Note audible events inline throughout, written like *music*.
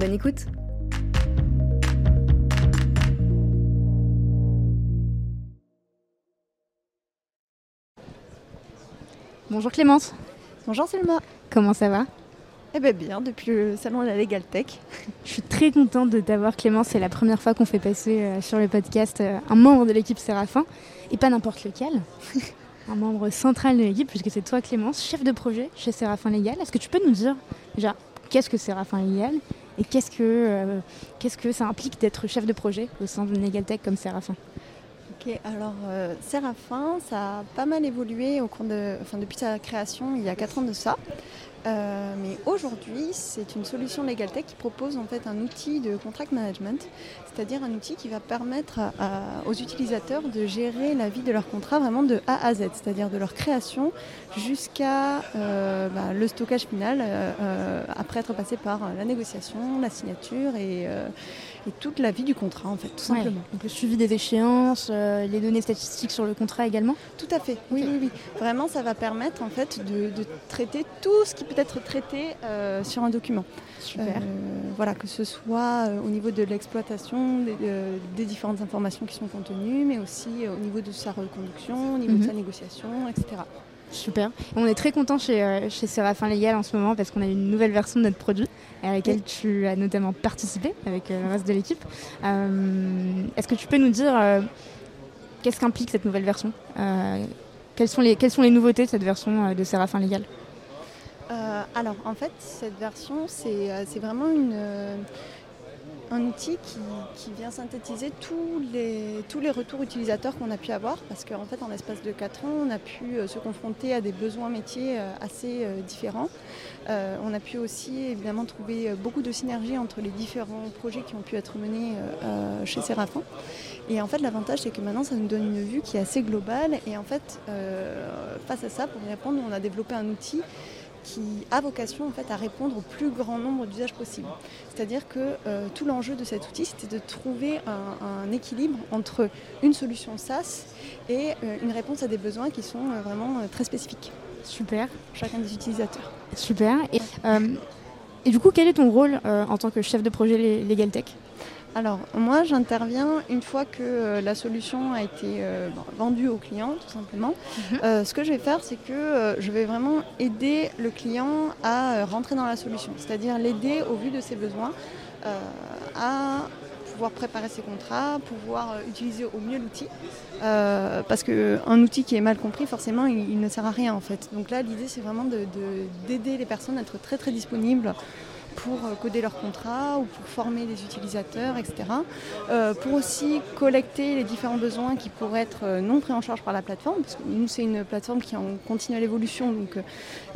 Bonne écoute Bonjour Clémence. Bonjour Selma. Comment ça va? Eh bien bien, depuis le salon de la Legal Tech. Je suis très contente de t'avoir Clémence. C'est la première fois qu'on fait passer euh, sur le podcast euh, un membre de l'équipe Séraphin. Et pas n'importe lequel. *laughs* un membre central de l'équipe, puisque c'est toi Clémence, chef de projet chez Séraphin Légal. Est-ce que tu peux nous dire déjà qu'est-ce que Séraphin Légal et qu'est-ce que, euh, qu'est-ce que ça implique d'être chef de projet au sein d'une Legal Tech comme Séraphin? Ok, alors euh, ça a pas mal évolué au cours de, enfin, depuis sa création il y a 4 ans de ça. Euh, mais aujourd'hui, c'est une solution LegalTech qui propose en fait un outil de contract management, c'est-à-dire un outil qui va permettre aux utilisateurs de gérer la vie de leur contrat vraiment de A à Z, c'est-à-dire de leur création jusqu'à euh, bah, le stockage final, euh, après être passé par la négociation, la signature et, et toute la vie du contrat en fait, tout Ouais. simplement. Donc le suivi des échéances, euh, les données statistiques sur le contrat également Tout à fait, oui, oui, oui. Vraiment, ça va permettre en fait de, de traiter tout ce qui peut être traité euh, sur un document. Super. Euh, voilà, que ce soit au niveau de l'exploitation des, des différentes informations qui sont contenues, mais aussi au niveau de sa reconduction, au niveau Mhm. de sa négociation, etc. Super. On est très content chez, euh, chez Séraphin Légal en ce moment parce qu'on a une nouvelle version de notre produit à laquelle tu as notamment participé avec euh, le reste de l'équipe. Euh, Est-ce que tu peux nous dire euh, qu'est-ce qu'implique cette nouvelle version quelles, sont les, quelles sont les nouveautés de cette version de Séraphin Légal? Alors, en fait, cette version, c'est vraiment une, un outil qui, vient synthétiser tous les, retours utilisateurs qu'on a pu avoir, parce qu'en fait, en l'espace de 4 ans, on a pu euh, se confronter à des besoins métiers euh, assez euh, différents. On a pu aussi, évidemment, trouver beaucoup de synergies entre les différents projets qui ont pu être menés chez Séraphin. Et en fait, l'avantage, c'est que maintenant, ça nous donne une vue qui est assez globale. Et en fait, face à ça, pour y répondre, on a développé un outil qui a vocation en fait à répondre au plus grand nombre d'usages possibles. C'est-à-dire que euh, tout l'enjeu de cet outil, c'était de trouver un, un équilibre entre une solution SaaS et euh, une réponse à des besoins qui sont euh, vraiment très spécifiques, Super. chacun des utilisateurs. Super. Et, et du coup, quel est ton rôle en tant que chef de projet Legal Tech Alors, moi, j'interviens une fois que euh, la solution a été euh, vendue au client, tout simplement. Mhm. Euh, ce que je vais faire, c'est que je vais vraiment aider le client à rentrer dans la solution, c'est-à-dire l'aider au vu de ses besoins à pouvoir préparer ses contrats, pouvoir utiliser au mieux l'outil. Parce qu'un outil qui est mal compris, forcément, il, il ne sert à rien en fait. Donc là, l'idée, c'est vraiment de- de- d'aider les personnes à être très très disponibles pour euh, coder leur contrat ou pour former les utilisateurs, etc. Euh, pour aussi collecter les différents besoins qui pourraient être euh, non pris en charge par la plateforme, parce que nous, c'est une plateforme qui est en continuelle évolution. Donc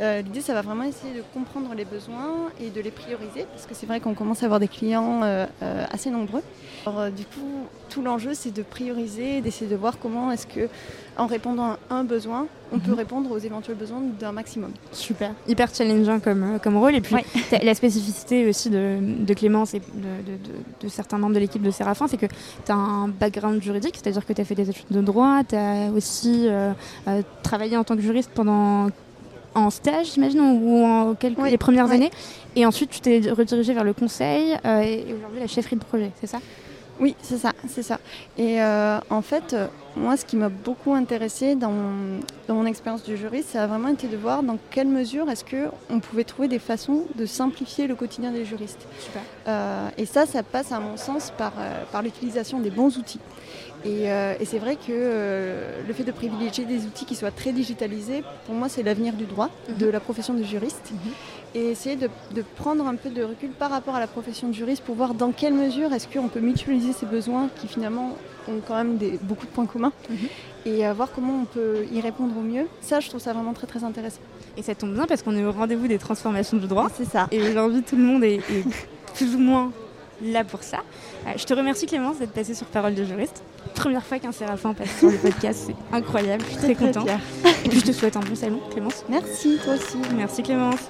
euh, l'idée, ça va vraiment essayer de comprendre les besoins et de les prioriser, parce que c'est vrai qu'on commence à avoir des clients euh, assez nombreux. Alors, du coup, tout l'enjeu, c'est de prioriser, d'essayer de voir comment est-ce que, en répondant à un besoin, on peut Mhm. répondre aux éventuels besoins d'un maximum. Super, hyper challengeant comme, comme rôle. Et puis Ouais. la spécificité aussi de, de Clémence et de, de- de- de certains membres de l'équipe de Séraphin, c'est que tu as un background juridique, c'est-à-dire que tu as fait des études de droit, tu as aussi euh, euh, travaillé en tant que juriste pendant en stage, j'imagine, ou en quelques, Oui, les premières oui. années. Et ensuite, tu t'es redirigé vers le conseil euh, et aujourd'hui la chefferie de projet, c'est ça? Oui, c'est ça, c'est ça. Et en fait, moi, ce qui m'a beaucoup intéressé dans mon, dans mon expérience de juriste, ça a vraiment été de voir dans quelle mesure est-ce que on pouvait trouver des façons de simplifier le quotidien des juristes. Super. Euh, et ça, ça passe à mon sens par, euh, par l'utilisation des bons outils. Et, euh, et c'est vrai que euh, le fait de privilégier des outils qui soient très digitalisés, pour moi, c'est l'avenir du droit, de la profession de juriste. Et essayer de, de prendre un peu de recul par rapport à la profession de juriste pour voir dans quelle mesure est-ce qu'on peut mutualiser ces besoins qui finalement ont quand même des, beaucoup de points communs. Mhm. et voir comment on peut y répondre au mieux. Ça, je trouve ça vraiment très très intéressant. Et ça tombe bien parce qu'on est au rendez-vous des transformations du droit. C'est ça. Et aujourd'hui, tout le monde est, plus ou moins là pour ça. Euh, je te remercie Clémence d'être passée sur Parole de juriste. Première fois qu'un Séraphin passe sur le podcast, c'est incroyable, je suis très, très contente. Et puis je te souhaite un bon salon Clémence. Merci, toi aussi. Merci Clémence.